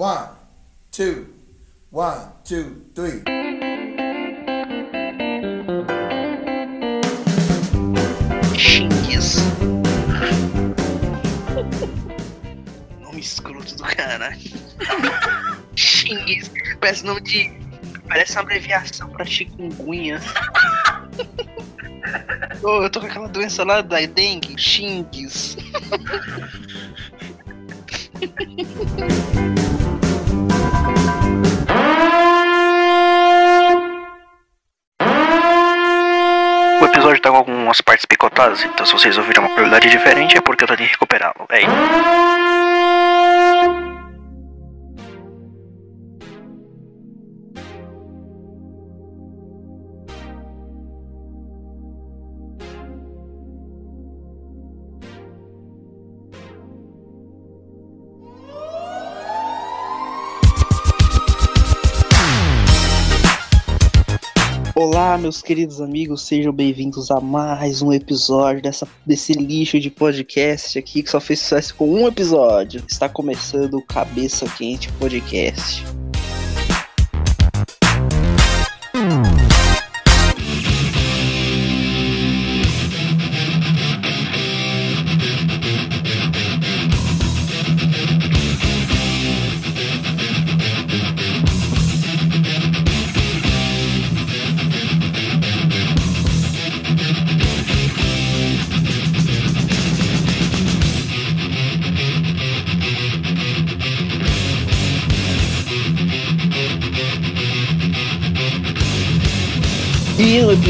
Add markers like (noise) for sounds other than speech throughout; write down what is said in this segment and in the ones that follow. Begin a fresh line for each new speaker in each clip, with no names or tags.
One, two, one, two, three.
Xingues. (laughs) nome escroto do caralho. (laughs) Xingues. Parece nome de. Parece uma abreviação pra chikungunya. (laughs) Ô, eu tô com aquela doença lá da dengue. Xingues. Tá com algumas partes picotadas, então se vocês ouviram uma qualidade diferente é porque eu tentando recuperá-lo, véi. Olá, meus queridos amigos, sejam bem-vindos a mais um episódio dessa, desse lixo de podcast aqui que só fez sucesso com um episódio. Está começando o Cabeça Quente Podcast.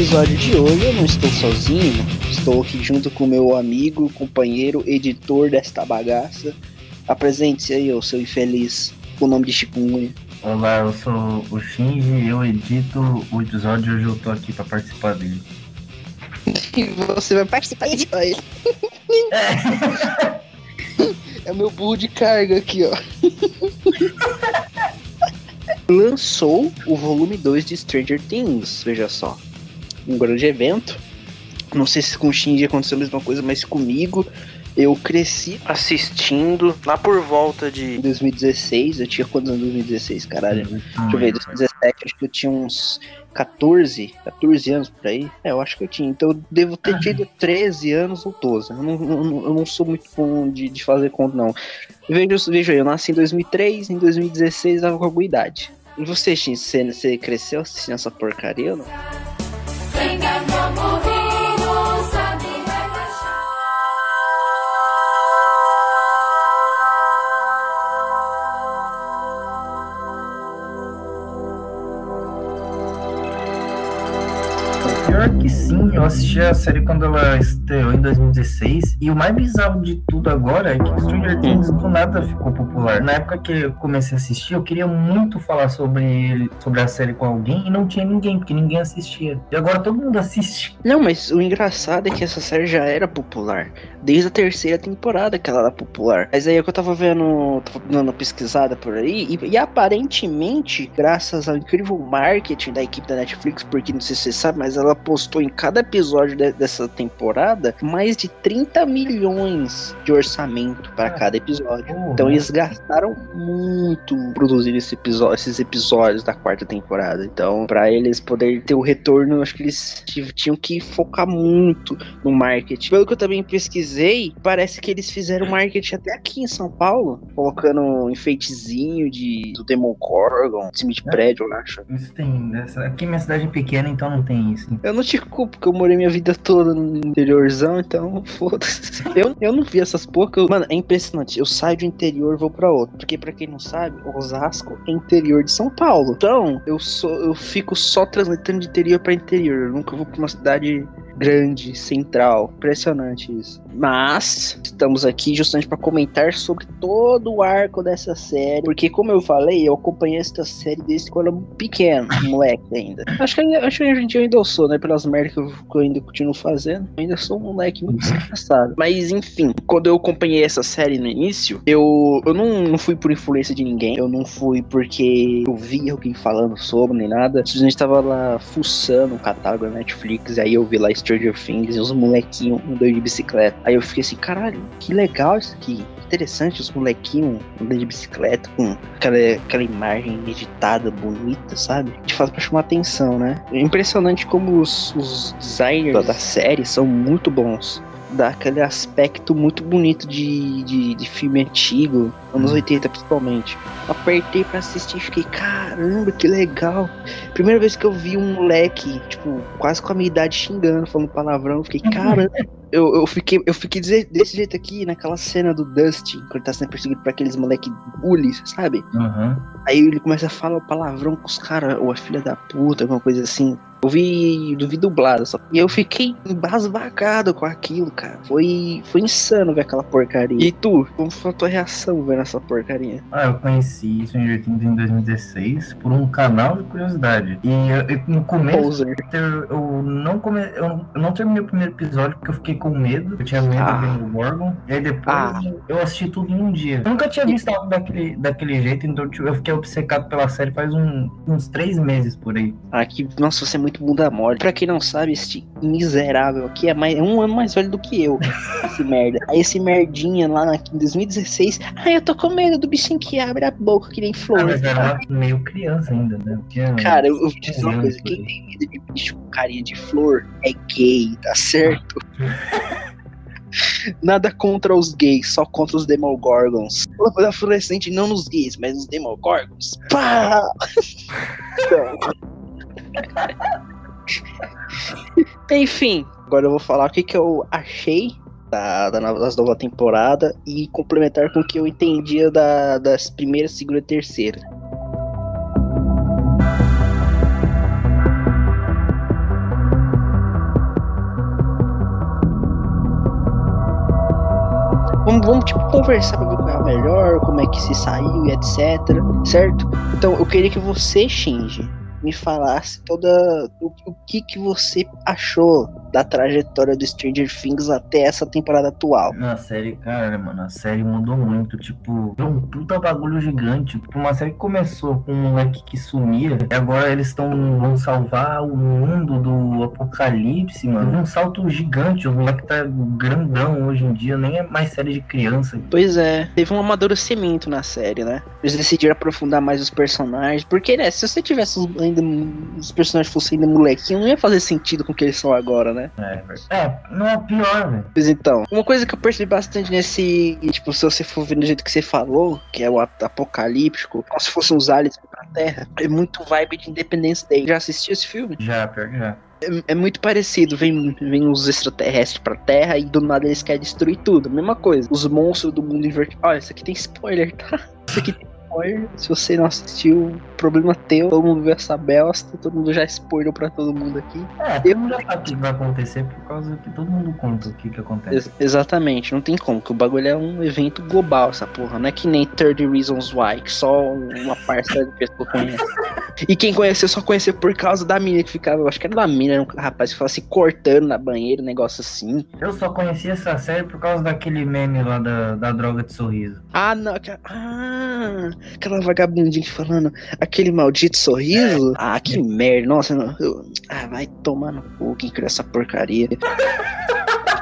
Episódio de hoje eu não estou sozinho, estou aqui junto com meu amigo, companheiro, editor desta bagaça. Apresente-se aí, ô seu infeliz, com o nome de chikungunya.
Olá, eu sou o Shinji, eu edito o episódio e hoje eu tô aqui pra participar dele.
E você vai participar de hoje. (laughs) É o meu burro de carga aqui, ó. Lançou o volume 2 de Stranger Things, veja só. Um grande evento. Não sei se com o Shinji aconteceu a mesma coisa, mas comigo eu cresci assistindo lá por volta de 2016. Eu tinha quantos anos em 2016, caralho? Deixa eu ver, 2017, acho que eu tinha uns 14, 14 anos por aí. É, eu acho que eu tinha. Então eu devo ter tido 13 anos ou 12. Eu não, não- eu não sou muito bom de, de fazer conta, não. Veja, veja aí, eu nasci em 2003, em 2016 eu tava com alguma idade. E você, Shin, você, você cresceu assistindo essa porcaria ou não?
Pior que sim, eu assisti a série quando ela estreou em 2016 e o mais bizarro de tudo agora é que Stranger Things do nada ficou popular. Na época que eu comecei a assistir, eu queria muito falar sobre sobre a série com alguém e não tinha ninguém, porque ninguém assistia. E agora todo mundo assiste.
Não, mas o engraçado é que essa série já era popular. Desde a terceira temporada que ela era popular. Mas aí é que eu tava vendo, tava dando uma pesquisada por aí, e, e aparentemente, graças ao incrível marketing da equipe da Netflix, porque não sei se você sabe, mas ela postou em cada episódio de- dessa temporada mais de 30 milhões de orçamento para
Ah,
cada episódio. Então eles gastaram muito produzindo esse episódio, esses episódios da quarta temporada. Então, pra eles poderem ter o retorno, acho que eles tinham que focar muito no marketing. Pelo que eu também pesquisei, parece que eles fizeram marketing até aqui em São Paulo, colocando enfeitezinho de do Demogorgon, de cima de
É.
prédio, eu acho.
Isso tem. essa- Aqui minha cidade é pequena, então não tem isso.
Eu não te culpo, porque eu morei minha vida toda no interiorzão, então (laughs) foda-se. Eu, eu não vi essas porra. eu- Mano, é impressionante. Eu saio de um interior vou pra outro. Porque, pra quem não sabe, Osasco é interior de São Paulo. Então, eu sou, eu fico só transitando de interior pra interior. Eu nunca vou pra uma cidade grande, central. Impressionante isso. Mas estamos aqui justamente para comentar sobre todo o arco dessa série, porque como eu falei, eu acompanhei essa série desde quando eu era pequeno, (laughs) moleque ainda. Acho que, ainda- acho que a gente ainda eu sou, né? Pelas merdas que eu, ainda continuo fazendo, eu ainda sou um moleque muito desgraçado. Mas enfim, quando eu acompanhei essa série no início, eu, eu não, não fui por influência de ninguém, eu não fui porque eu vi alguém falando sobre nem nada. A gente tava lá fuçando o catálogo da Netflix, e aí eu vi lá Stranger Things e os molequinhos andando de bicicleta. Aí eu fiquei assim, caralho, que legal isso aqui. interessante os molequinhos andando de bicicleta com aquela, aquela imagem editada, bonita, sabe? De fato, pra chamar atenção, né? É impressionante como os, os designers da- da série são muito bons. Dá aquele aspecto muito bonito de, de, de filme antigo, anos 80 principalmente. Apertei pra assistir e fiquei, caramba, que legal. Primeira vez que eu vi um moleque, tipo, quase com a minha idade xingando, falando palavrão, fiquei, caramba. Eu, eu fiquei, eu fiquei desse, desse jeito aqui, naquela cena do Dustin, quando ele tá sendo perseguido por aqueles moleque bullies, sabe?
Uhum.
Aí ele começa a falar o palavrão com os caras, ou a filha da puta, alguma coisa assim. Eu vi, eu vi dublado só. E eu fiquei embasbacado com aquilo, cara. Foi, foi insano ver aquela porcaria. E tu, como foi a tua reação vendo essa porcaria?
Ah, eu conheci Stranger Things em 2016 por um canal de curiosidade. E eu- eu- no começo
Poser.
eu, eu não come, eu, eu não terminei o primeiro episódio porque eu fiquei com medo. Eu tinha medo
Ah.
de ver o Morgan. E aí depois
Ah.
eu assisti tudo em um dia. Eu nunca tinha visto algo daquele, daquele jeito, então tipo, eu fiquei obcecado pela série faz um- uns três meses por aí.
Aqui, nossa, você é muito bunda mole. Pra quem não sabe, este miserável aqui é, mais, é um ano mais velho do que eu. (laughs) Esse merda. Aí esse merdinha lá na, em 2016. Ai, eu tô com medo do bichinho que abre a boca que nem
Ah,
flor.
mas era meio criança ainda, né? Tinha-
Cara, eu, eu vou te dizer uma coisa, quem tem medo de bicho com carinha de flor é gay, tá certo? (laughs) Nada contra os gays, só contra os Demogorgons. Lâmpada fluorescente não nos gays, mas nos Demogorgons. Pá! (laughs) Enfim, agora eu vou falar o que, que eu achei da, da das nova temporada e complementar com o que eu entendia da, das primeiras, segunda e terceira. Vamos, vamos tipo, conversar pra ver qual é melhor, como é que se saiu e etc. Certo? Então eu queria que você, Shinji, me falasse toda o, o que que você achou da trajetória do Stranger Things até essa temporada atual.
Na série, cara, mano, a série mudou muito. Tipo, é um puta bagulho gigante. Tipo, uma série que começou com um moleque que sumia, e agora eles estão vão salvar o mundo do apocalipse, mano. Um salto gigante. O moleque tá grandão hoje em dia, nem é mais série de criança.
Pois é, teve um amadurecimento na série, né? Eles decidiram aprofundar mais os personagens, porque, né, se você tivesse os- ainda os personagens fossem ainda molequinho, não ia fazer sentido com o que eles são agora, né?
É, é não é pior, velho.
Pois então, uma coisa que eu percebi bastante nesse, tipo, se você for ver do jeito que você falou, que é o ap- apocalíptico, como se fossem os aliens pra Terra, é muito vibe de Independence Day. Já assistiu esse filme?
Já, pior que já.
É, é muito parecido, vem, vem os extraterrestres pra Terra e do nada eles querem destruir tudo. Mesma coisa, os monstros do mundo invertido. Olha, isso aqui tem spoiler, tá? Isso aqui tem spoiler. Se você não assistiu, problema teu. Todo mundo viu essa bosta, todo mundo já spoilou pra todo mundo aqui.
É, todo mundo já sabe o que vai acontecer por causa que todo mundo conta o que que acontece.
Ex- exatamente, não tem como, que o bagulho é um evento global, essa porra. Não é que nem 30 Reasons Why, que só uma parcela de pessoas conhece. E quem conheceu só conheceu por causa da mina que ficava, eu acho que era da mina, era um rapaz que ficava se cortando na banheira, um negócio assim.
Eu só conheci essa série por causa daquele meme lá da, da droga de sorriso.
Ah, não, aquela, ah, aquela vagabundinha falando, aquele maldito sorriso. Ah, que merda, nossa, não, eu- ah, vai tomar no cu quem criou essa porcaria. (laughs)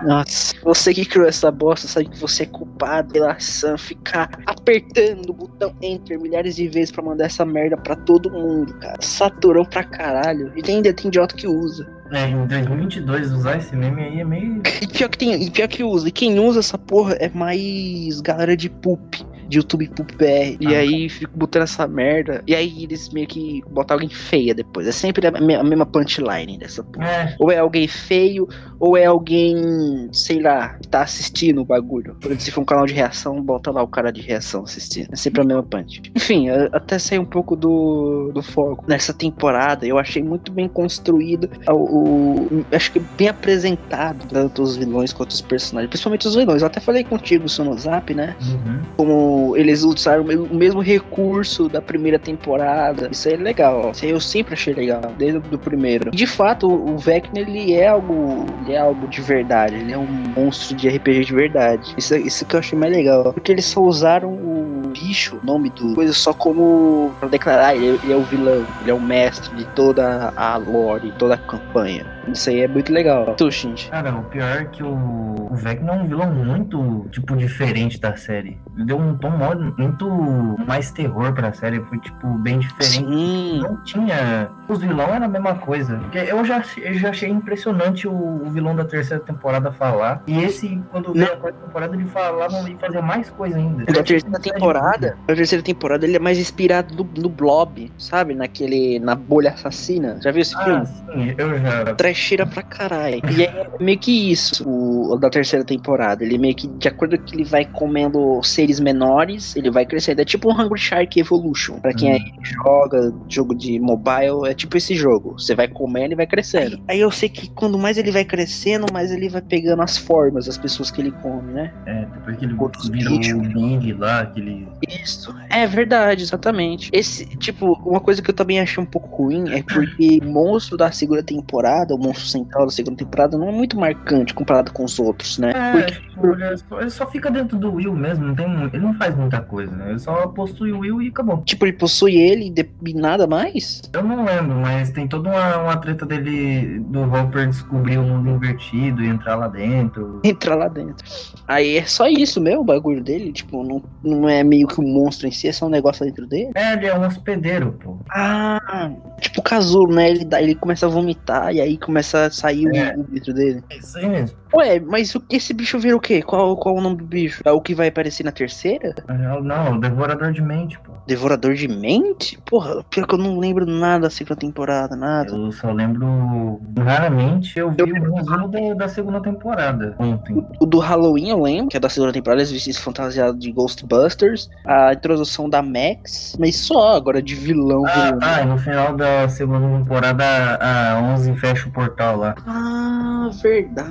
Nossa, você que criou essa bosta sabe que você é culpado pela Sam ficar apertando o botão Enter milhares de vezes pra mandar essa merda pra todo mundo, cara. Saturou pra caralho. E ainda tem idiota que usa.
É, em 2022 usar esse meme aí é meio. (laughs)
E pior que tem, e pior que usa. E quem usa essa porra é mais galera de poop. De YouTube Poop BR. E
Ah.
aí fico botando essa merda. E aí eles meio que botam alguém feia depois. É sempre a, me- a mesma punchline dessa porra.
É,
Ou é alguém feio, ou é alguém, sei lá, que tá assistindo o bagulho. Por exemplo, se for um canal de reação, bota lá o cara de reação assistindo. É sempre a mesma punch. Enfim, até sair um pouco do, do foco. Nessa temporada, eu achei muito bem construído. O, o- acho que bem apresentado, tanto os vilões quanto os personagens. Principalmente os vilões. Eu até falei contigo isso no zap, né?
uhum.
como eles usaram o me- o mesmo recurso da primeira temporada. Isso é legal. Isso eu sempre achei legal, desde o primeiro. De fato, o Vecna ele é algo, ele é algo de verdade. Ele é um monstro de RPG de verdade. Isso, isso que eu achei mais legal, porque eles só usaram o bicho, o nome do coisa só como para declarar ele, ele é o vilão, ele é o mestre de toda a lore, toda a campanha. Isso aí é muito legal. Tu, Shinji.
Cara, o pior é que o, o Vecna é um vilão muito, tipo, diferente da série. Ele deu um tom muito mais terror pra série. Foi, tipo, bem diferente.
Sim.
Não tinha. Os vilões eram a mesma coisa. Porque eu já, eu já achei impressionante o, o vilão da terceira temporada falar. E esse, quando veio a quarta temporada, ele falava e fazia mais coisa ainda.
Da terceira temporada, a terceira temporada ele é mais inspirado no, no Blob, sabe? Naquele. Na bolha assassina. Já viu esse
Ah,
filme?
sim, eu já.
Trecheira pra caralho. E é meio que isso, o, o da terceira temporada. Ele meio que, de acordo com que ele vai comendo seres menores, ele vai crescendo. É tipo um Hungry Shark Evolution. Pra quem
Hum.
aí joga jogo de mobile, é tipo esse jogo. Você vai comendo e vai crescendo. Aí, aí eu sei que quando mais ele vai crescendo, mais ele vai pegando as formas das pessoas que ele come, né?
É, depois que ele
Outros bichos.
o Big lá, aquele.
Isso. É verdade, exatamente. Esse, tipo, uma coisa que eu também achei um pouco ruim é porque o monstro da segunda temporada, o monstro central da segunda temporada, não é muito marcante comparado com os outros, né?
É,
Porque
tipo, ele, só, ele só fica dentro do Will mesmo, não tem, ele não faz muita coisa, né? Ele só possui o Will e acabou.
Tipo, ele possui ele e e nada mais?
Eu não lembro, mas tem toda uma, uma treta dele, do Hopper descobrir o mundo invertido e entrar lá dentro. (laughs)
Entrar lá dentro. Aí é só isso mesmo, o bagulho dele. Tipo, não, não é meio que um monstro em si, é só um negócio dentro dele.
É, ele é um hospedeiro, pô.
Ah, tipo o Casulo, né? Ele, dá, ele começa a vomitar e aí começa a sair
É.
o dentro dele.
É isso aí mesmo.
Ué, mas o- esse bicho vira o quê? Qual, qual o nome do bicho? É o que vai aparecer na terceira?
Não, Não, o devorador de mente, pô.
Devorador de mente? Porra, pior que eu não lembro nada da segunda temporada, nada.
Eu só lembro. Raramente eu vi o resumo da, da segunda temporada ontem.
O do Halloween eu lembro, que é da segunda temporada, eles vestidos fantasiados de Ghostbusters. A introdução da Max, mas só agora de vilão.
Ah,
vilão.
tá, e no final da segunda temporada a 11 fecha o portal lá.
Ah, verdade.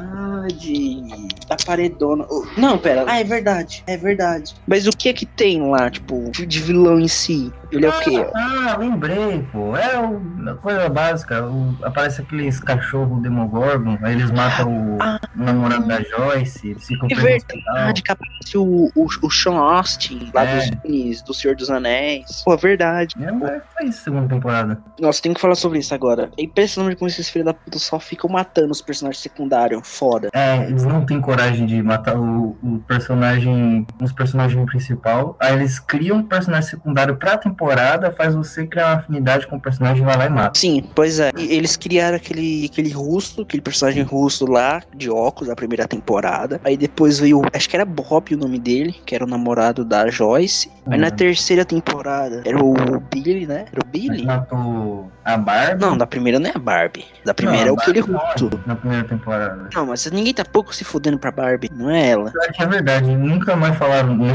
Da paredona. Não, pera. Ah, é verdade. É verdade. Mas o que é que tem lá, tipo, de vilão em si? Ele é o quê?
Ah, lembrei, pô. É uma coisa básica. o- aparece aqueles cachorros Demogorgon, aí eles matam o
Ah.
namorado da Joyce, eles ficam
É verdade, que aparece o, o, o Sean Austin, lá
É.
dos do Senhor dos Anéis. Pô, é verdade.
É, mas foi isso, segunda temporada.
Nossa, tem que falar sobre isso agora. É impressionante como esses filhos da puta só ficam matando os personagens secundários. Foda.
É, eles não têm coragem de matar o, o personagem, os personagens principal. Aí eles criam um personagem secundário pra temporada, faz você criar uma afinidade com o personagem, vai lá e mata.
Sim, pois é. E eles criaram aquele, aquele russo, aquele personagem russo lá, de óculos, da primeira temporada. Aí depois veio, acho que era Bob o nome dele, que era o namorado da Joyce. Aí na
Uhum.
terceira temporada era o Billy, né? Era o Billy?
Matou a Barbie.
Não, da primeira não é a Barbie. Da primeira
Não,
é o aquele russo.
morre Na primeira temporada.
Não, mas ninguém tá pouco se fudendo pra Barbie, não é ela.
É verdade, nunca mais falaram dele.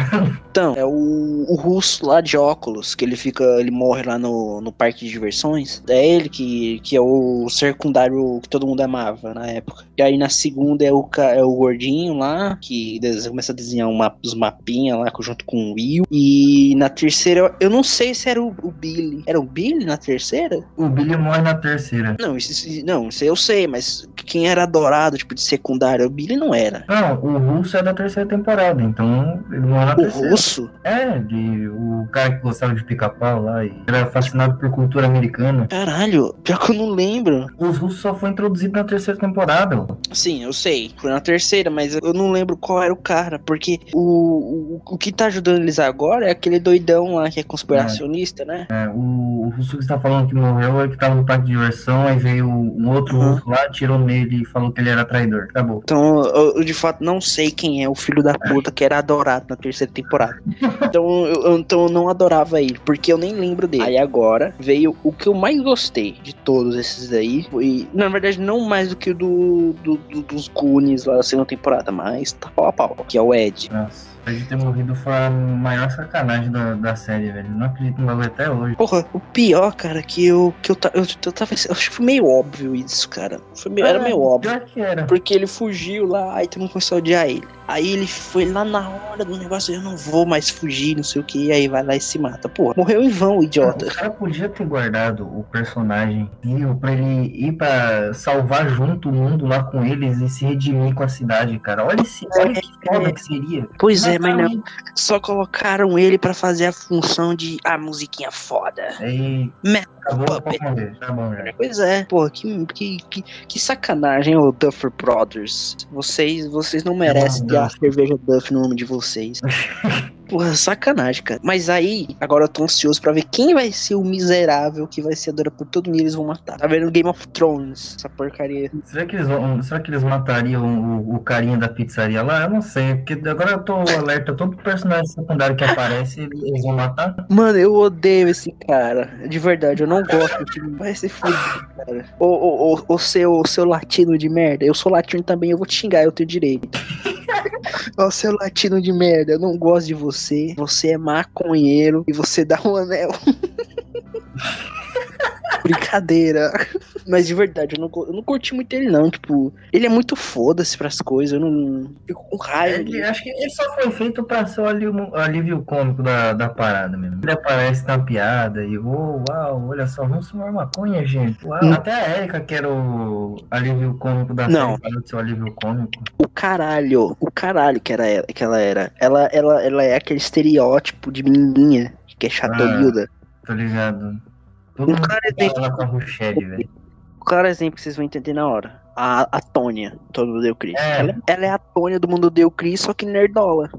Então, é o, o russo lá de óculos, que ele fica, ele morre lá no, no parque de diversões. É ele que, que é o secundário que todo mundo amava na época. E aí na segunda é o, é o gordinho lá, que começa a desenhar um mapa, os mapinhas lá junto com o Will. E na terceira, eu- não sei se era o, o Billy. Era o Billy na terceira?
O Billy morre na terceira.
Não, isso, isso- não, isso eu sei, mas quem era adorado, tipo, de secundário, o Billy não era.
Não, o russo é da terceira temporada, então ele morre na
O
terceira.
russo?
É, de, o cara que gostava de pica-pau lá e era fascinado por cultura americana.
Caralho, pior que eu não lembro.
Os russos só foi introduzido na terceira temporada.
Sim, eu sei. Foi na terceira, mas eu não lembro qual era o cara. Porque o, o, o que tá ajudando eles agora é aquele doidão lá que é conspiracionista, né?
É, o, o russo que está falando que morreu é que tava no parque de diversão, aí veio um outro
Uhum.
russo lá, atirou nele e falou que ele era traidor. Acabou.
Então eu, eu, de fato não sei quem é o filho da puta que era adorado na terceira temporada. (laughs) Então eu, então eu não adorava ele, porque eu nem lembro dele. Aí agora veio o que eu mais gostei de todos esses daí. Foi, na verdade, não mais do que o do, do- do- dos Goonies lá da segunda temporada, mas tá pau a pau, que é o Ed.
Nossa, de ter morrido foi a maior sacanagem da, da série, velho. Não acredito no bagulho até hoje.
Porra, o pior, cara, que eu que eu, eu, eu tava. Eu acho que foi meio óbvio isso, cara. Foi meio, era
É,
meio óbvio.
Pior que era.
Porque ele fugiu lá, aí todo mundo começou a odiar ele. Aí ele foi lá na hora do negócio, eu não vou mais fugir, não sei o que, aí vai lá e se mata. Pô, morreu em vão, o idiota.
O cara podia ter guardado o personagem vivo pra ele ir pra salvar junto o mundo lá com eles e se redimir com a cidade, cara. Olha, esse, olha que foda que seria.
Pois é, mas não. Só colocaram ele pra fazer a função de a musiquinha foda.
Aí
Merda,
acabou
puppet.
Tá bom já.
Pois é, pô, que, que, que, que sacanagem, ô Duffer Brothers. Vocês, vocês não merecem a cerveja Duff no nome de vocês. (laughs) Porra, sacanagem, cara. Mas aí, agora eu tô ansioso pra ver quem vai ser o miserável que vai ser adorado por todo mundo e eles vão matar. Tá vendo Game of Thrones, essa porcaria.
Será que eles vão, será que eles matariam o, o carinha da pizzaria lá? Eu não sei, porque agora eu tô alerta, todo personagem secundário que aparece, eles vão matar.
Mano, eu odeio esse cara. De verdade, eu não gosto. Vai se fuder, cara. Ô, ô, ô, ô, seu, seu latino de merda. Eu sou latino também, eu vou te xingar, eu tenho direito. (laughs) Ô, seu latino de merda, eu não gosto de você. Você é maconheiro e você dá um anel. (laughs) (laughs) Brincadeira. Mas de verdade, eu não, eu não curti muito ele, não. Tipo, ele é muito foda-se pras coisas. Eu não. Fico com raiva.
Ele, acho que ele só foi feito pra ser o alívio, alívio cômico da, da parada mesmo. Ele aparece na piada e, oh, uau, olha só, vamos fumar maconha, gente. Uau.
Hum.
Até a Erika, que era o alívio cômico da
Não.
série, o alívio cômico.
O caralho, o caralho que, era ela, que ela era. Ela, ela, ela é aquele estereótipo de menininha que é chatolilda.
Tá ligado? Todo mundo
cara
fala
exemplo,
com a Rochelle, velho.
o cara exemplo que vocês vão entender na hora. A, a Tônia, todo mundo deu Cris.
É.
Ela, ela é a Tônia do mundo deu Cris, só que nerdola.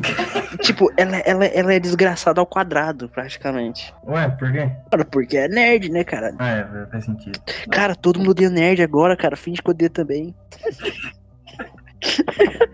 (laughs) tipo, ela, ela, ela é desgraçada ao quadrado, praticamente.
Ué, por quê?
Cara, porque é nerd, né, cara?
Ah, é, faz sentido.
Cara, todo mundo odeia nerd agora, cara. Finge que odeia também. (laughs)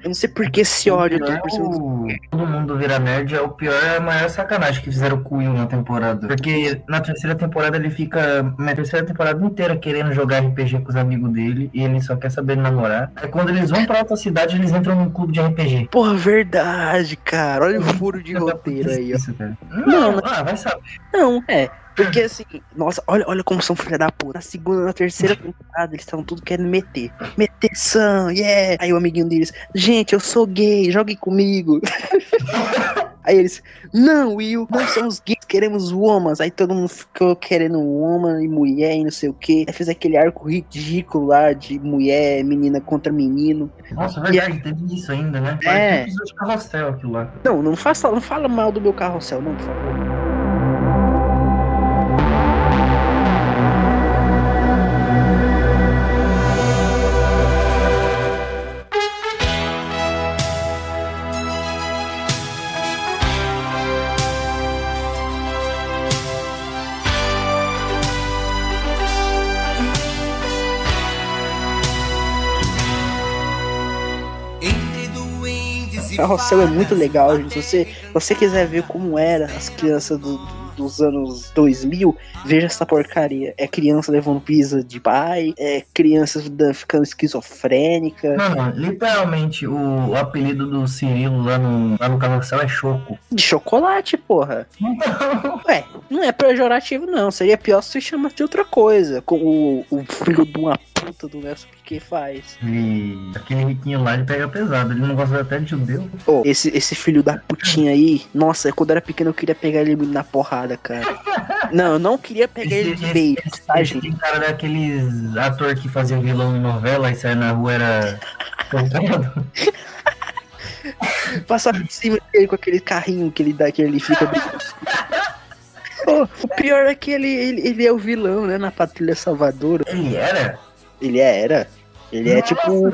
Eu não sei por que esse ódio.
O pior
todo mundo-
é o- Todo mundo vira nerd é o pior, é a maior sacanagem que fizeram com o Will na temporada. Porque na terceira temporada ele fica. Na terceira temporada inteira querendo jogar RPG com os amigos dele e ele só quer saber namorar. Aí quando eles vão pra outra cidade, eles entram num clube de RPG.
Porra, verdade, cara. Olha o furo de roteiro aí, ó.
Isso, cara.
Não,
Não,
não.
ah, vai saber.
Não, é. Porque assim, nossa, olha, olha como são filha da puta. Na segunda, na terceira temporada, eles estavam tudo querendo meter. Meteção, yeah! Aí o amiguinho deles, gente, eu sou gay, jogue comigo. (laughs) Aí eles, não, Will, nós somos gays, queremos womas. Aí todo mundo ficou querendo woman e mulher e não sei o que. Aí fez aquele arco ridículo lá de mulher, menina contra menino.
Nossa, verdade, teve isso ainda, né?
É.
Parece um carrossel aquilo lá.
Não, não faça, não fala mal do meu carrossel, não, por favor. Carrossel é muito legal, gente. Se você, você quiser ver como era as crianças do- dos anos 2000, veja essa porcaria. É criança levando pizza de pai, é criança da- ficando esquizofrênica.
Mano, literalmente o, o apelido do Cirilo lá no, lá no carrossel é Choco.
De chocolate, porra. Ué, não é pejorativo, não. Seria pior se chamasse de outra coisa. Como o, o filho de uma puta do Nelson Piquet faz.
Ele, aquele riquinho lá, ele pega pesado. Ele não gosta até de judeu.
Ô, esse, esse filho da putinha aí, nossa, quando eu era pequeno eu queria pegar ele na porrada, cara. (laughs) Não, eu não queria pegar ele de beijo, tá,
esse,
gente?
esse cara daqueles ator que fazia vilão em novela e saia na rua era. (laughs)
Passar por cima dele com aquele carrinho que ele dá, que ele fica. (laughs) Ô, o pior é que ele, ele, ele é o vilão, né? Na Patrulha Salvador.
Ele era?
Ele era. Ele é tipo.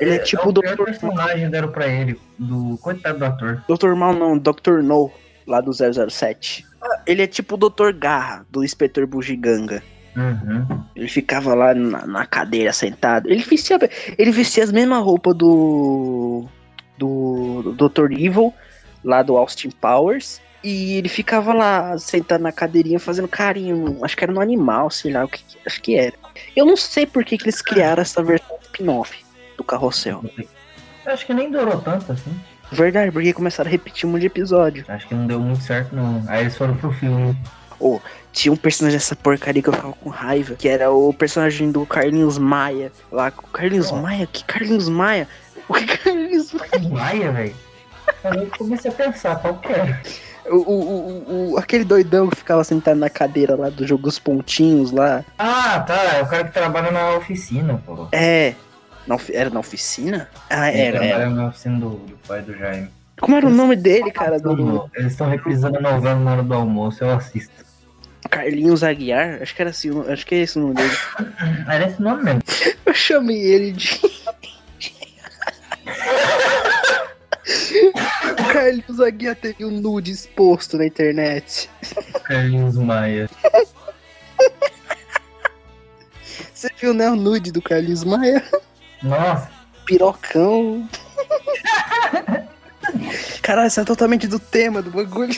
Ele é tipo
o
o Dr.
personagem deram pra ele. Do coitado do ator.
Dr. Mal não, Dr. No, lá do 007. Ele é tipo o Dr. Garra, do Inspetor Bugiganga.
Uhum.
Ele ficava lá na, na cadeira sentado. Ele vestia, ele vestia as mesmas roupas do. do, do Dr. Evil, lá do Austin Powers. E ele ficava lá sentado na cadeirinha fazendo carinho. Acho que era no animal, sei lá o que. Acho que era. Eu não sei por que, que eles criaram essa versão spin-off do carrossel.
Eu acho que nem durou tanto assim.
Verdade, porque começaram a repetir um monte de episódio.
Acho que não deu muito certo, não. Aí eles foram pro filme.
Tinha um personagem dessa porcaria que eu ficava com raiva, que era o personagem do Carlinhos Maia. Lá, Carlinhos
Oh.
Maia? Que Carlinhos Maia? (laughs) O Carlinhos Maia.
Maia, velho. Aí eu comecei a pensar, qual que é?
O, o, o, aquele doidão que ficava sentado na cadeira lá do jogo dos pontinhos lá.
Ah, tá, é o cara que trabalha na oficina, pô.
É. Na era na oficina? Ah, era, era.
na oficina do, do pai do Jaime.
Como era o nome dele, cara? Do
Eles estão reprisando a novela na hora do almoço, eu assisto.
Carlinhos Aguiar? Acho que era assim, acho que é esse o nome dele. (laughs)
Era esse nome mesmo.
Eu chamei ele de. (laughs) o (laughs) Carlinhos Aguiar teve um nude exposto na internet.
Carlinhos Maia. (laughs)
Você viu, né? O nude do Carlinhos Maia?
Nossa,
Pirocão. (laughs) Caralho, isso é totalmente do tema do bagulho.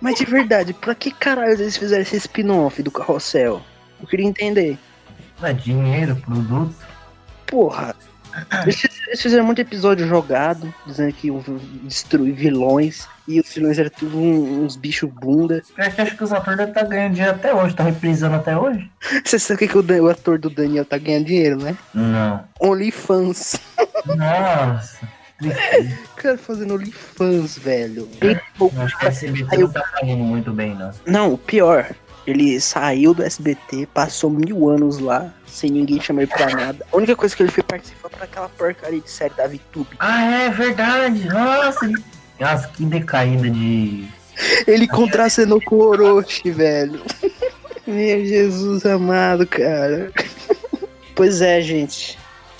Mas de verdade, pra que caralho eles fizeram esse spin-off do carrossel? Eu queria entender.
é dinheiro, produto.
Porra. Eles fiz- eles fizeram muito episódio jogado, dizendo que destruir vilões. E os vilões eram tudo um- uns bichos bunda.
Eu acho que os atores devem estar ganhando dinheiro até hoje, tá reprisando até hoje?
Você sabe o que, que o, ator do Daniel tá ganhando dinheiro, né?
Não.
OnlyFans.
Nossa. (laughs)
cara fazendo OnlyFans, velho.
Eu acho que a SBT
Aí
não tá pagando muito bem, não.
Não, o pior. Ele saiu do SBT, passou mil anos lá, sem ninguém chamar ele pra nada. A única coisa que ele foi participar foi daquela porcaria de série da VTube.
Ah, é verdade. Nossa. Nossa, que decaída de.
Ele contracenou com o Orochi, velho. (laughs) Meu Jesus amado, cara. (laughs) Pois é, gente.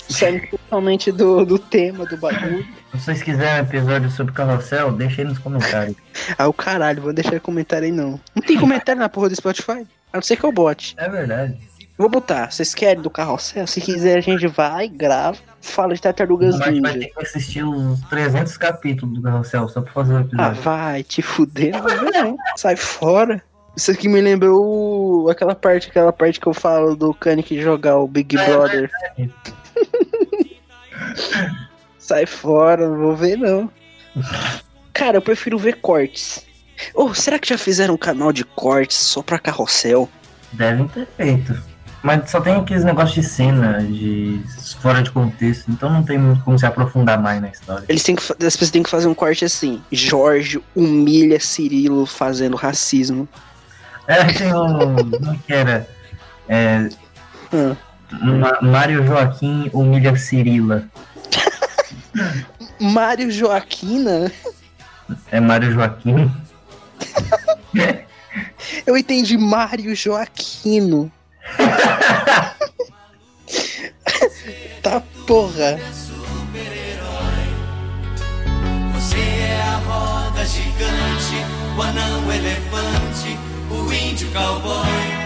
Saindo (laughs) totalmente do, do tema do bagulho.
Se vocês quiserem um episódio sobre carrossel, deixa aí nos comentários. (laughs)
Ah, o caralho, vou deixar comentário aí não. Não tem comentário na porra do Spotify? A não ser que eu bote.
É verdade.
Vou botar. Vocês querem do carrossel? Se quiser, a gente vai, grava, fala de tartarugas
Mas vai
ninja.
ter que assistir os 300 capítulos do carrossel só pra fazer o
Ah,
episódio.
vai, te fuder, não vou ver não. Sai fora. Isso aqui me lembrou aquela parte, aquela parte que eu falo do Kanik jogar o Big
É
Brother. (laughs) Sai fora, não vou ver não. (laughs) Cara, eu prefiro ver cortes. Ou será que já fizeram um canal de cortes só pra carrossel?
Devem ter feito. Mas só tem aqueles negócios de cena, de fora de contexto, então não tem muito como se aprofundar mais na história.
Eles têm que, as pessoas têm que fazer um corte assim. Jorge humilha Cirilo fazendo racismo.
É, tem um. Como que era? É, (laughs)
Hum.
Mário Joaquim humilha Cirila.
Mário Joaquina?
É Mário Joaquim? (laughs)
Eu entendi Mário Joaquino. (laughs) tá porra.
Você é a roda gigante, o anão elefante, o índio cowboy.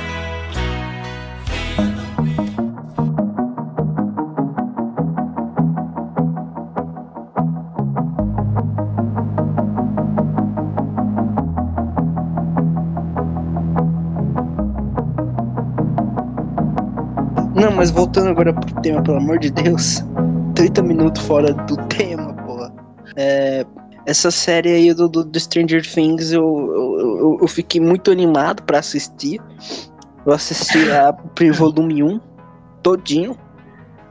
Não, mas voltando agora pro tema, pelo amor de Deus. 30 minutos fora do tema, porra. É, essa série aí do, do, do Stranger Things eu, eu, eu, fiquei muito animado pra assistir. Eu assisti a volume 1 todinho.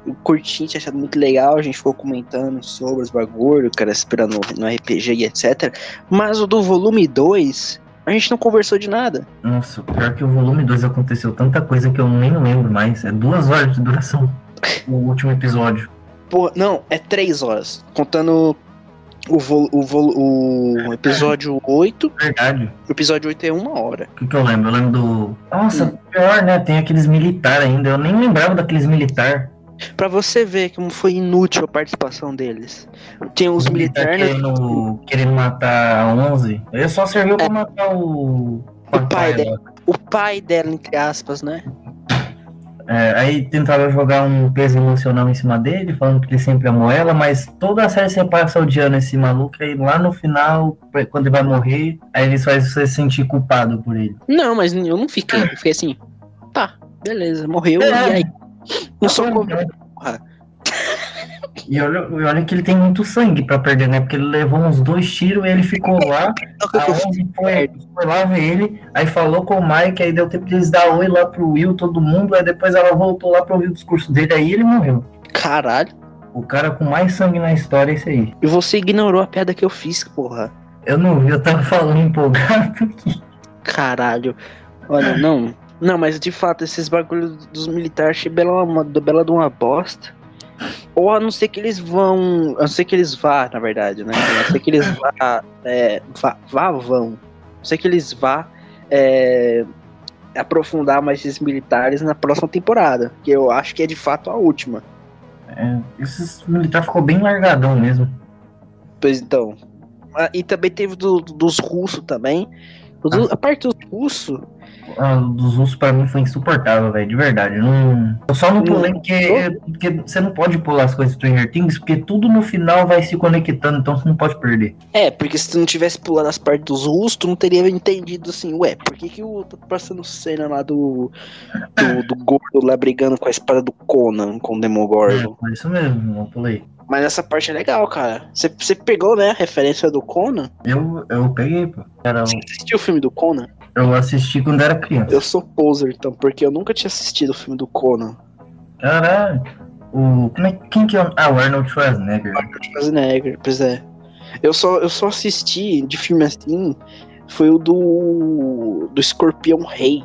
Eu curti, tinha achado muito legal. A gente ficou comentando sobre os bagulho, o cara esperando no RPG e etc. Mas o do volume 2, a gente não conversou de nada.
Nossa, pior que o volume 2 aconteceu tanta coisa que eu nem lembro mais. É duas horas de duração. O último episódio.
Pô, não, é três horas. Contando o, vo, o, vo, o episódio 8.
Verdade.
O episódio 8 é uma hora.
O que, que eu lembro? Eu lembro do. Nossa,
Hum.
pior, né? Tem aqueles militar ainda. Eu nem lembrava daqueles militar.
Pra você ver como foi inútil a participação deles. Tem os
militar
militares.
querendo, querendo matar a 11. Ele só serviu pra matar o.
É. O pai dela. O pai dela, entre aspas, né?
É, aí tentaram jogar um peso emocional em cima dele, falando que ele sempre amou ela, mas toda a série você passa odiando esse maluco, aí lá no final, quando ele vai morrer, aí eles fazem você se sentir culpado por ele.
Não, mas eu não fiquei. Eu fiquei assim. Tá, beleza, morreu.
É.
E aí? Não sou
Tá. E olha, e olha que ele tem muito sangue pra perder, né? Porque ele levou uns dois tiros e ele ficou lá. A 11 foi, foi lá ver ele, aí falou com o Mike, aí deu tempo de eles dar oi lá pro Will, todo mundo, aí depois ela voltou lá pra ouvir o discurso dele, aí ele morreu.
Caralho.
O cara com mais sangue na história é esse aí.
E você ignorou a piada que eu fiz, porra.
Eu não vi, eu tava falando empolgado aqui.
Caralho. Olha, não. Não, mas de fato, esses bagulhos dos militares achei bela, uma, bela de uma bosta. Ou a não ser que eles vão. A não ser que eles vá, na verdade, né? A não ser que eles vá. (laughs) É, vá, vá, vão. A não ser que eles vá é, aprofundar mais esses militares na próxima temporada. Que eu acho que é de fato a última.
É, esses militares ficou bem largadão mesmo.
Pois então. Ah, E também teve do- dos russos também. Do- a parte dos russos.
Ah, dos russos pra mim foi insuportável, velho, de verdade. Não... Eu só não pulei porque, porque você não pode pular as coisas do Stranger Things, porque tudo no final vai se conectando, então você não pode perder.
É, porque se tu não tivesse pulado as partes dos russos, tu não teria entendido assim, ué, por que que o tá passando cena lá do, do, do gordo lá brigando com a espada do Conan, com o Demogorgon?
Foi isso mesmo, não pulei.
Mas essa parte é legal, cara. Você pegou, né, a referência do Conan?
Eu, eu peguei, pô. Era,
Você assistiu o filme do Conan?
eu assisti quando era criança.
Eu sou poser, então, porque eu nunca tinha assistido o filme do Conan.
Caralho. O, como é, quem que é? o- Ah, o Arnold Schwarzenegger.
Arnold Schwarzenegger, pois é. Eu só, eu só assisti de filme assim, foi o do, do Escorpião Rei.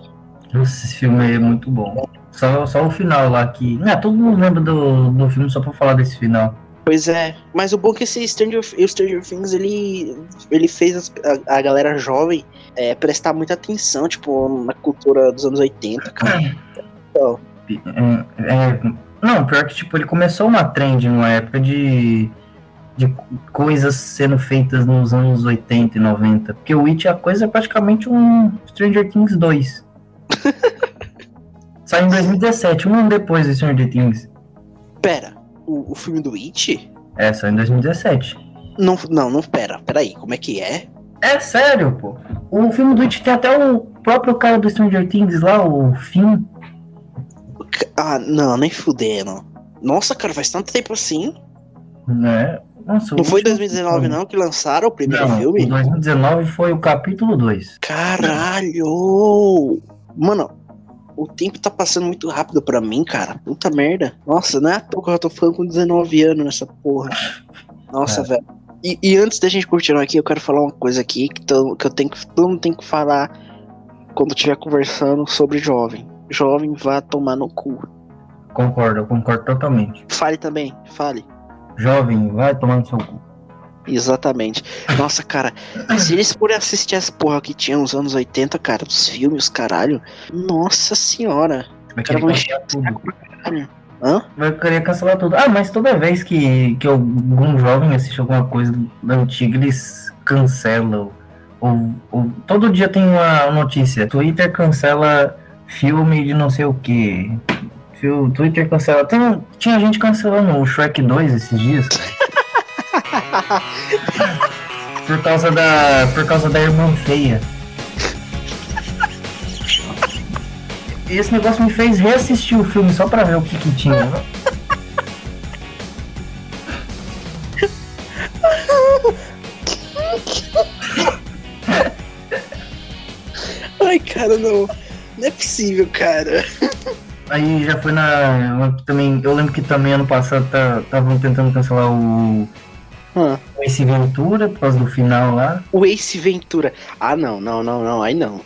Nossa, esse filme é muito bom. Só, só o final lá que. Não, todo mundo lembra do, do filme só pra falar desse final.
Pois é, mas o bom é que esse Stranger, o Stranger Things, ele, ele fez a, a galera jovem é, prestar muita atenção, tipo, na cultura dos anos 80, cara. Então,
É, é, não, pior que tipo, ele começou uma trend numa época de, de coisas sendo feitas nos anos 80 e 90. Porque o Witch, a coisa é praticamente um Stranger Things 2. (laughs) Saiu em 2017, um ano depois do Stranger Things.
pera, o, o filme do It?
É, saiu em 2017.
Não, não, não, pera, peraí, como é que é?
É sério, pô. O filme do It tem até o próprio cara do Stranger Things lá, o Finn.
Ah, não, nem fudendo. Nossa, cara, faz tanto tempo assim.
Né? Nossa,
Não foi em
último
2019,
filme.
não, que lançaram o primeiro
Não,
filme?
em 2019 foi o capítulo 2.
Caralho! Mano, o tempo tá passando muito rápido pra mim, cara. Puta merda. Nossa, não é à toa que eu já tô falando com 19 anos nessa porra. Nossa,
É.
velho. E, e antes da gente continuar aqui, eu quero falar uma coisa aqui que, to- que eu tenho que. Todo mundo tem que falar quando estiver conversando sobre jovem. Jovem vá tomar no cu.
Concordo, eu concordo totalmente.
Fale também, fale.
Jovem, vai tomar no seu cu.
Exatamente. Nossa, cara, se eles forem assistir as porra que tinha nos anos 80, cara, os filmes, caralho. Nossa senhora.
Vai querer cancelar tudo.
Caralho. Hã?
Vai querer cancelar tudo. Ah, mas toda vez que, que algum jovem assiste alguma coisa da antiga, eles cancelam. Ou, ou- todo dia tem uma notícia. Twitter cancela filme de não sei o que. Twitter cancela. Tem- tinha gente cancelando o Shrek 2 esses dias. Por causa da. Por causa da irmã feia. E esse negócio me fez reassistir o filme só pra ver o que, que tinha. né?
Ai, cara, não. Não é possível, cara.
Aí já foi na. Também, eu lembro que também ano passado estavam tentando cancelar o.
Hã?
o Ace Ventura por causa do final lá.
O Ace Ventura. Ah, não, não, não, não. Aí não.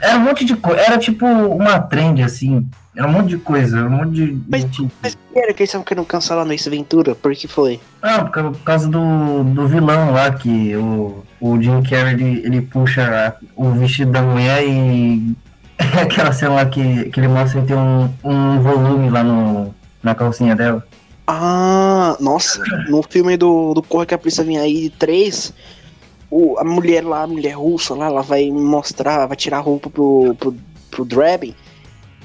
Era um monte de coisa. Era tipo uma trend assim. Era um monte de coisa. Um monte de.
Mas-
de-
Mas por que era que eles estavam querendo cancelar no Ace Ventura? Por que foi?
Ah, por causa, por causa do, do vilão lá, que o, o Jim Carrey ele, ele puxa o vestido da mulher e. (laughs) Aquela cena lá que, que ele mostra que tem um, um volume lá no, na calcinha dela.
Ah, nossa. No filme do, do Corre que a Polícia Vem Aí 3, o, a mulher lá, a mulher russa lá, ela vai mostrar, vai tirar a roupa pro, pro, pro Draben.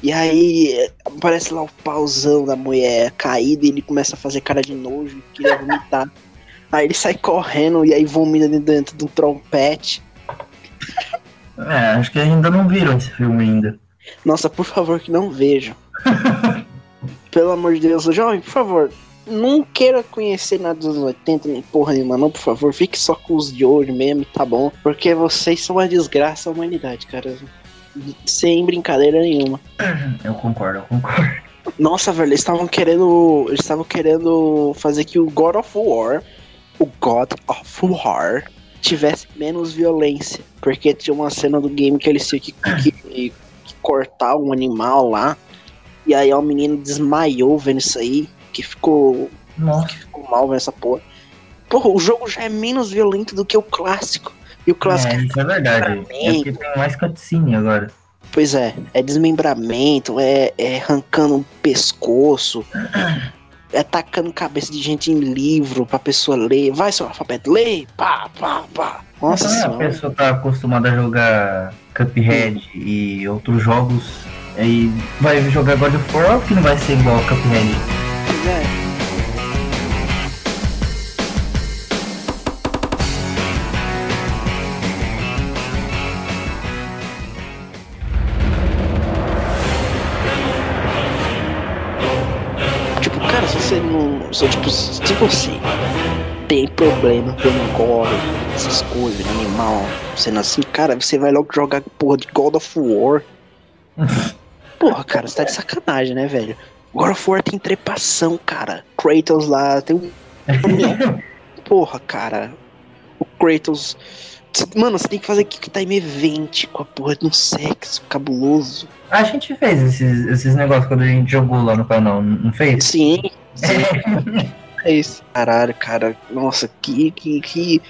E aí aparece lá o pauzão da mulher caída e ele começa a fazer cara de nojo e queria vomitar. (laughs) Aí ele sai correndo e aí vomita dentro de um trompete.
É, acho que ainda não viram esse filme ainda.
Nossa, por favor, que não vejam. (laughs) Pelo amor de Deus, jovem, por favor, não queira conhecer nada dos anos 80, nem porra nenhuma, não, por favor. Fique só com os de hoje mesmo, tá bom. Porque vocês são uma desgraça à humanidade, cara. Sem brincadeira nenhuma. (clears throat)
Eu concordo, eu concordo.
Nossa, velho, eles estavam querendo. Eles estavam querendo fazer que o God of War, o God of War, tivesse menos violência. Porque tinha uma cena do game que eles tinham que, que- que cortar um animal lá. E aí o menino desmaiou vendo isso aí. Que ficou,
Nossa.
ficou mal vendo essa porra. Porra, o jogo já é menos violento do que o clássico. E o clássico
É, isso é verdade. É porque tem mais cutscene agora.
Pois é, é desmembramento, é, é arrancando o pescoço, (clears throat) é tacando cabeça de gente em livro pra pessoa ler. Vai, seu alfabeto, lê, pá, pá, pá. Nossa
então, a
senhora.
pessoa tá acostumada a jogar Cuphead e outros jogos, aí vai jogar God of War que não vai ser igual ao Cuphead.
Pois é. Tipo, cara, se você não. Se, tipo, se você tem problema com gore, essas coisas, animal, sendo assim, cara, você vai logo jogar porra de God of War. (laughs) Porra, cara, você tá de sacanagem, né, velho? God of War tem trepação, cara. Kratos lá, tem um. (laughs) Porra, cara. O Kratos. Mano, você tem que fazer Kick Time Event com a porra de um sexo cabuloso.
A gente fez esses, esses negócios quando a gente jogou lá no canal, não fez?
Sim, (laughs) sim. é isso. Caralho, cara. Nossa, que, que, que,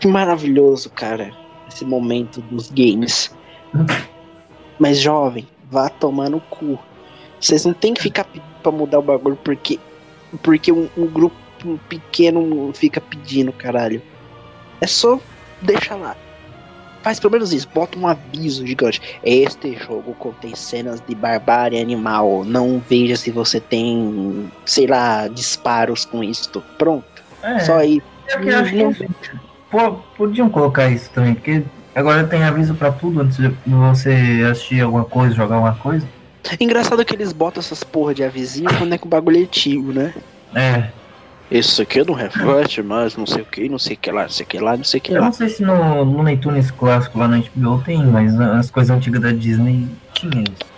que maravilhoso, cara. Esse momento dos games. (laughs) Mas, jovem, vá tomar no cu. Vocês não tem que ficar pra mudar o bagulho porque, porque um, um grupo pequeno fica pedindo, caralho. É só deixar lá. Faz pelo menos isso, bota um aviso gigante. Este jogo contém cenas de barbárie animal. Não veja se você tem, sei lá, disparos com isto. Pronto.
É,
Só aí.
é acho que pô, podiam colocar isso também, porque agora tem aviso pra tudo antes de você assistir alguma coisa, jogar alguma coisa.
Engraçado que eles botam essas porra de avisinho quando é com o bagulho é antigo, né?
É,
Isso aqui não reflete mais, não sei o que, não sei o que lá, não sei o que lá, não sei o que
eu
lá.
não sei se no, no Neytunes clássico lá na HBO tem, mas as coisas antigas da Disney tinha isso.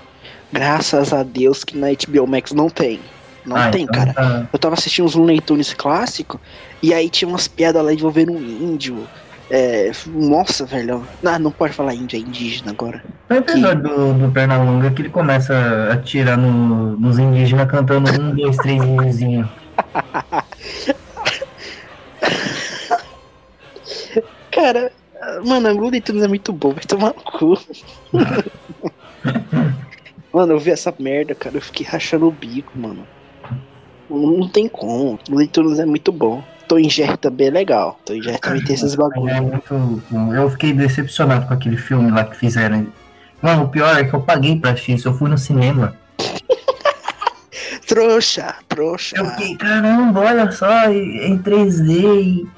Graças a Deus que na HBO Max não tem. Não
Ah,
tem,
então
cara.
tá-
Eu tava assistindo uns Looney Tunes clássico e aí tinha umas piadas lá envolvendo um índio. É, nossa, velho. Ah, não pode falar índio, é indígena agora.
Tem um episódio do, do Pernalonga que ele começa a atirar no- nos indígenas cantando um, dois, três índizinho. (laughs)
Cara, mano, a Looney Tunes é muito bom, vai tomar no cu. (laughs) mano, eu vi essa merda, cara, eu fiquei rachando o bico, mano. Não, não tem como, Looney Tunes é muito bom. Tom Jerry também é legal. Tom Jerry também tem esses
É
bagulhos.
muito. Eu fiquei decepcionado com aquele filme lá que fizeram. Mano, o pior é que eu paguei pra assistir isso, eu fui no cinema. (laughs)
Trouxa, trouxa.
Eu fiquei, caramba, olha só, em 3D e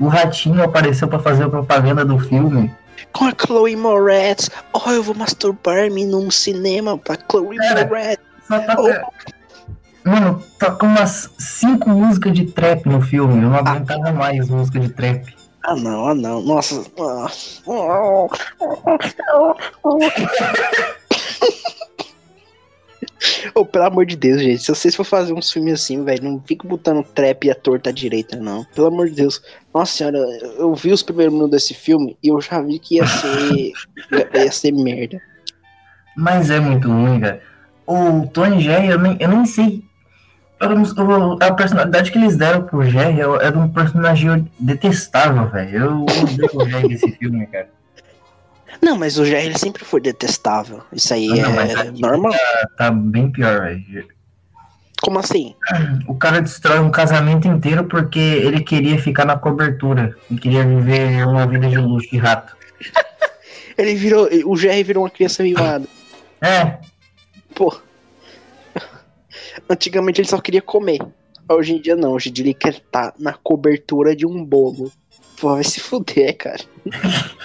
o ratinho apareceu pra fazer a propaganda do filme.
Com a Chloe Moretz. Oh, eu vou masturbar-me num cinema pra Chloe
Cara.
Moretz.
Só toca. Mano, toca umas cinco músicas de trap no filme. Eu não aguentava mais música de trap.
Ah não, ah não, nossa. ah. Ô, pelo amor de Deus, gente. Se vocês for fazer uns filmes assim, velho, não fica botando trap e a torta à direita, não. Pelo amor de Deus. Nossa senhora, eu vi os primeiros minutos desse filme e eu já vi que ia ser. (laughs) ia ser merda.
Mas é muito ruim, cara. O Tony Jerry, eu nem, eu nem sei. Não- a personalidade que eles deram pro Jerry de um personagem detestável, velho. Eu odeio o Jerry desse (laughs) filme, cara.
Não, mas o ele sempre foi detestável. Isso aí
Ah, não,
é normal.
Tá bem pior, velho.
Como assim?
O cara destrói um casamento inteiro porque ele queria ficar na cobertura. E queria viver uma vida de luxo de rato. (laughs)
Ele virou. O GR virou uma criança mimada.
É,
Pô. Antigamente ele só queria comer. Hoje em dia não. Hoje em dia ele quer estar na cobertura de um bolo. Pô, vai se fuder, cara. (laughs)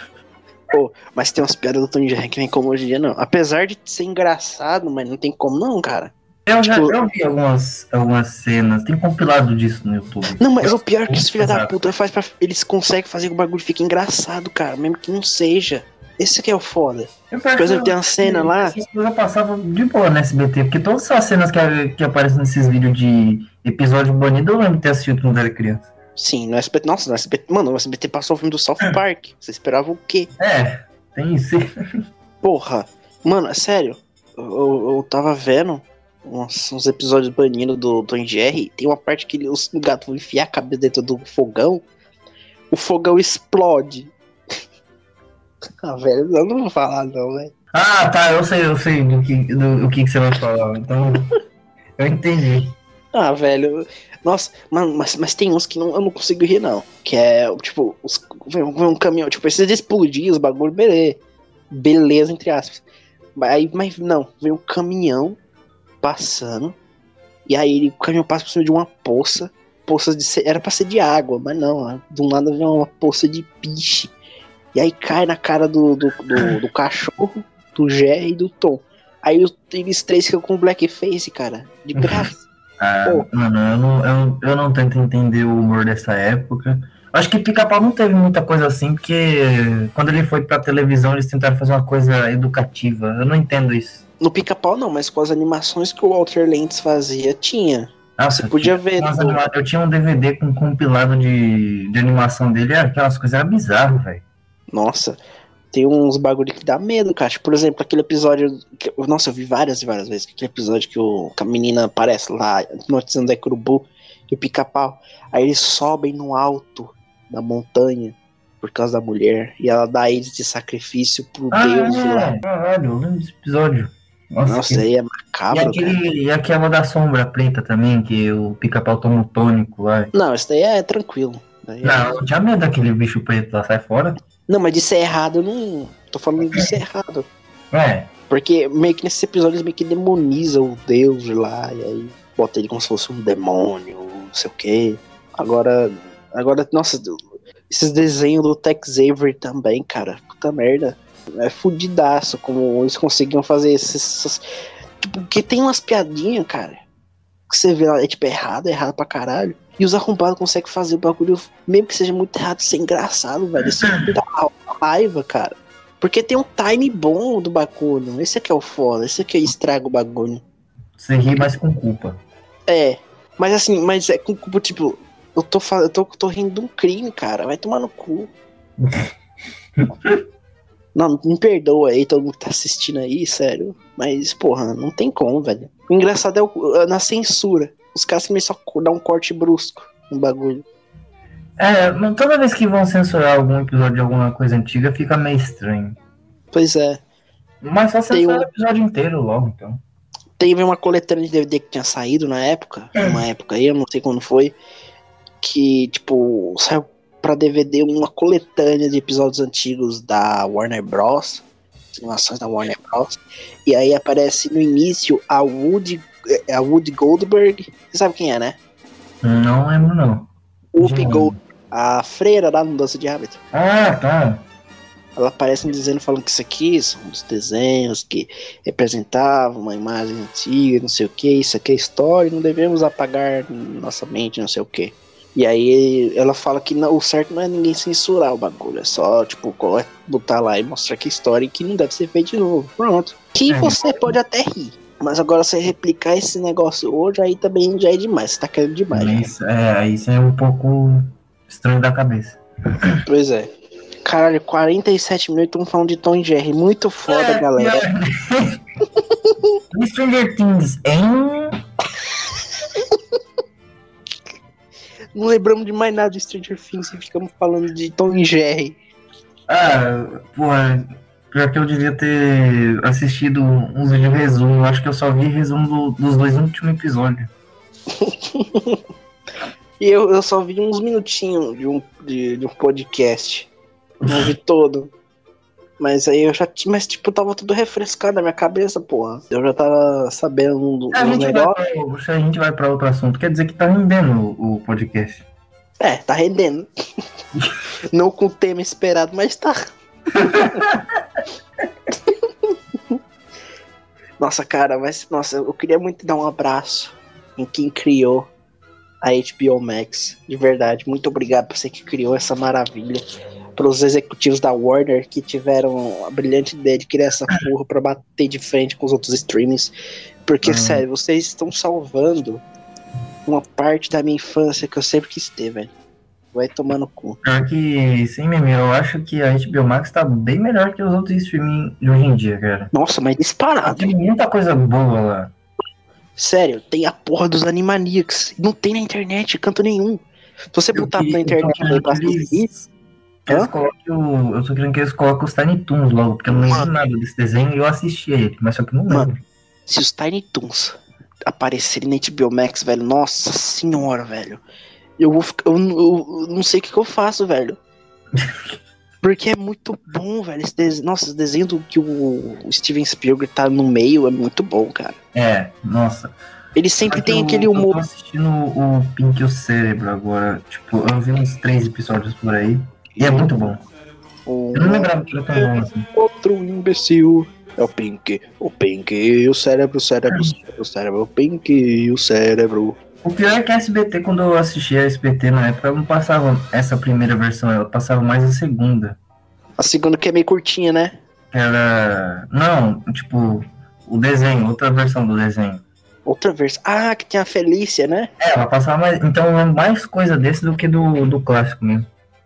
Pô, mas tem umas piadas do Tony Jerry que vem como hoje em dia não. Apesar de ser engraçado, mas não tem como não, cara.
Eu já
Tipo-
eu vi algumas, algumas cenas, tem compilado disso no YouTube.
Não, mas o pior é que os filhos da puta faz pra, eles conseguem fazer que o bagulho fique engraçado, cara, mesmo que não seja. Esse aqui é o foda.
Eu
Por exemplo, tem uma cena lá.
Coisas passavam de boa no SBT, porque todas as cenas que, que aparecem nesses vídeos de episódio banido, eu lembro de ter assistido quando era criança.
Sim, no SBT. Nossa, no SBT. Mano, o SBT passou o filme do South Park. Você esperava o quê?
É, tem isso. (laughs)
Porra. Mano, é sério. Eu, eu, eu tava vendo uns, uns episódios banidos do Tom Jerry. Tem uma parte que ele- os o gato vão enfiar a cabeça dentro do fogão. O fogão explode. (laughs) ah, velho, eu não vou falar não, velho.
Ah, tá, eu sei, eu sei do que, do, o que, que você vai falar. Então, (laughs) eu entendi.
Ah, velho. Nossa, mano, mas, mas tem uns que não, eu não consigo rir, não. Que é, tipo, os, vem, um- caminhão, tipo, precisa explodir os bagulho, beleza. Beleza, entre aspas. Aí, mas não, vem um caminhão passando. E aí ele- o caminhão passa por cima de uma poça. Poça de. Era pra ser de água, mas não. né? Do nada vem uma poça de piche. E aí cai na cara do, do, do, do cachorro, do Gé e do Tom. Aí os- eles três ficam com blackface, cara. De graça. (laughs)
Ah,
Pô.
mano, eu não, eu, eu não tento entender o humor dessa época. Acho que Pica-Pau não teve muita coisa assim, porque quando ele foi pra televisão, eles tentaram fazer uma coisa educativa. Eu não entendo isso.
No pica-pau não, mas com as animações que o Walter Lentz fazia, tinha.
Nossa,
Você podia ver.
umas
do-
anima- Eu tinha um DVD com um compilado de, de animação dele, aquelas coisas eram bizarras, velho.
Nossa, tem uns bagulho que dá medo, cara. Tipo, Por exemplo, aquele episódio. que- Nossa, eu vi várias e várias vezes. Aquele episódio que, o, que a menina aparece lá, hipnotizando o Curubu e o pica-pau. Aí eles sobem no alto da montanha por causa da mulher. E ela dá eles de sacrifício pro
Ah,
Deus lá.
é, caralho, eu lembro desse episódio. Nossa,
Nossa,
que-
aí é
e,
macabro, cara.
aquele, e aquela da sombra preta também, que o pica-pau toma o tônico lá.
Não, isso daí é tranquilo. Daí é-
Não, não tinha medo daquele bicho preto lá, sai fora.
Não, mas de ser errado, eu não. Tô falando de ser errado.
É,
Porque meio que nesses episódios meio que demoniza o Deus lá, e aí bota ele como se fosse um demônio, não sei o quê. Agora, agora, nossa, esses desenhos do Tex Avery também, cara, puta merda. É fudidaço como eles conseguiam fazer esses. essas- Tipo, porque tem umas piadinhas, cara, que você vê lá, é tipo errado, é errado pra caralho. E os arrombados conseguem fazer o bagulho, mesmo que seja muito errado, ser engraçado, velho. Isso me (laughs) dá raiva, cara. Porque tem um time bom do bagulho. Esse aqui é o foda, esse aqui estraga o bagulho.
você ri, mas com culpa.
É, mas assim, mas é com culpa, tipo, eu tô, eu tô, tô rindo de um crime, cara. Vai tomar no cu. (laughs) Não, me perdoa aí, todo mundo que tá assistindo aí, sério. Mas, porra, não tem como, velho. O engraçado é o- na censura. Os caras também só dão um corte brusco no bagulho.
É, toda vez que vão censurar algum episódio de alguma coisa antiga, fica meio estranho.
Pois é.
Mas só censura
um-
o episódio inteiro logo, então.
Teve uma coletânea de DVD que tinha saído na época, uma época aí, eu não sei quando foi, que, tipo, saiu pra DVD uma coletânea de episódios antigos da Warner Bros. Animações da Warner Bros. E aí aparece no início a Woody, a Woody Goldberg. Você sabe quem é, né?
Não lembro, não.
Whoopi
Já-
Gold, a freira lá no Dança de Rabbit.
Ah, tá.
Ela aparece dizendo, falando que isso aqui são os desenhos que representavam uma imagem antiga, não sei o que, isso aqui é história, não devemos apagar nossa mente, não sei o que. E aí ela fala que não, o certo não é ninguém censurar o bagulho, é só, tipo, colo- botar lá e mostrar que é história e que não deve ser feito de novo. Pronto. Que
É.
você pode até rir. Mas agora você replicar esse negócio hoje, aí também já é demais. Você tá querendo demais.
Isso, é, isso é um pouco estranho da cabeça.
Pois é. Caralho, 47 minutos estamos falando de Tom e Jerry. Muito foda,
É,
galera. (laughs)
e Stranger Things, hein?
Não lembramos de mais nada de Stranger Things e ficamos falando de Tom e Jerry.
Ah, porra, pior que eu devia ter assistido uns de resumo. Eu acho que eu só vi resumo do- dos dois últimos episódios. (laughs)
E eu, eu só vi uns minutinhos de um, de, de um podcast. Não vi todo. Mas aí eu já tinha. Mas tipo, tava tudo refrescado na minha cabeça, porra. Eu já tava sabendo do,
A vai pra, a gente vai pra outro assunto. Quer dizer que tá rendendo o, o podcast.
É, tá rendendo. (laughs) Não com o tema esperado, mas tá. (laughs) Nossa, cara, mas nossa, eu queria muito dar um abraço em quem criou a HBO Max. De verdade, muito obrigado por você que criou essa maravilha. Pros executivos da Warner que tiveram a brilhante ideia de criar essa porra pra bater de frente com os outros streamings. Porque,
Hum.
sério, vocês estão salvando uma parte da minha infância que eu sempre quis ter, velho. Vai tomar no cu.
Pior que, sem meme, eu acho que a HBO Max tá bem melhor que os outros streaming de hoje em dia, cara.
Nossa, mas disparado.
Tem muita coisa boa lá.
Sério, tem a porra dos Animaniacs. Não tem na internet, canto nenhum. Se você botar na
queria-
internet assistir,
eles, que eles
Hã?
coloquem o, eu tô querendo que eles coloquem os Tiny Toons logo, porque eu não lembro nada desse desenho e eu assisti a ele, mas só que eu não lembro.
Mano. se os Tiny Toons aparecerem na HBO Max, velho, nossa senhora, velho. Eu vou ficar. Eu, eu- eu não sei o que, que eu faço, velho. (laughs) Porque é muito bom, velho. Esse desenho, nossa, esse desenho do que o Steven Spielberg tá no meio é muito bom, cara.
É, nossa.
Ele sempre tem
Eu-
aquele
Eu
humor.
tô assistindo o Pink e o Cérebro agora. Tipo, eu vi uns três episódios por aí. E é muito bom.
o-
Eu não lembrava que era tão bom assim.
Outro imbecil. É o Pink. O Pink, o cérebro, o cérebro, o cérebro, o cérebro, o Pink, o cérebro.
O pior é que a SBT, quando eu assisti a SBT na época, ela não passava essa primeira versão, ela passava mais a segunda.
A segunda que é meio curtinha, né?
Era. Não, tipo, o desenho, outra versão do desenho.
Outra versão. Ah, que tem a Felícia, né?
É, ela passava mais. Então é mais coisa desse do que do, do clássico mesmo.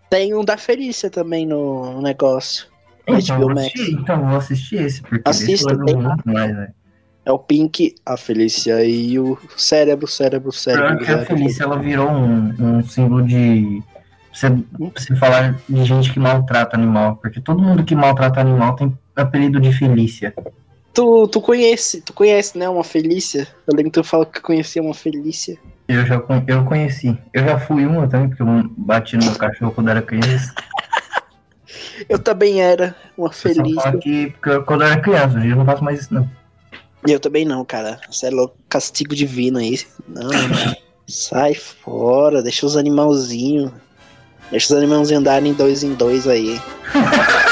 Tem um da Felícia também no no negócio.
Então,
HBO Max.
assistir, então eu vou assistir esse, porque
Assista,
esse
tem.
mais, né?
É o Pink, a Felícia e o cérebro, cérebro,
Pior
cérebro.
que a Felícia, ela virou um, um símbolo de. Você, você falar de gente que maltrata animal, porque todo mundo que maltrata animal tem apelido de Felícia.
Tu, tu conhece, tu conhece, né, uma Felícia? Eu lembro que tu falou que conhecia uma Felícia.
Eu já eu conheci. Eu já fui uma também, porque eu bati no meu cachorro quando era criança. (laughs)
Eu também era uma
Eu só que porque quando eu era criança, hoje eu não faço mais isso, não.
Eu também não, cara. Você é louco, castigo divino aí. Não. (laughs) Sai fora, deixa os animalzinhos. Deixa os animalzinhos andarem dois em dois aí. (laughs)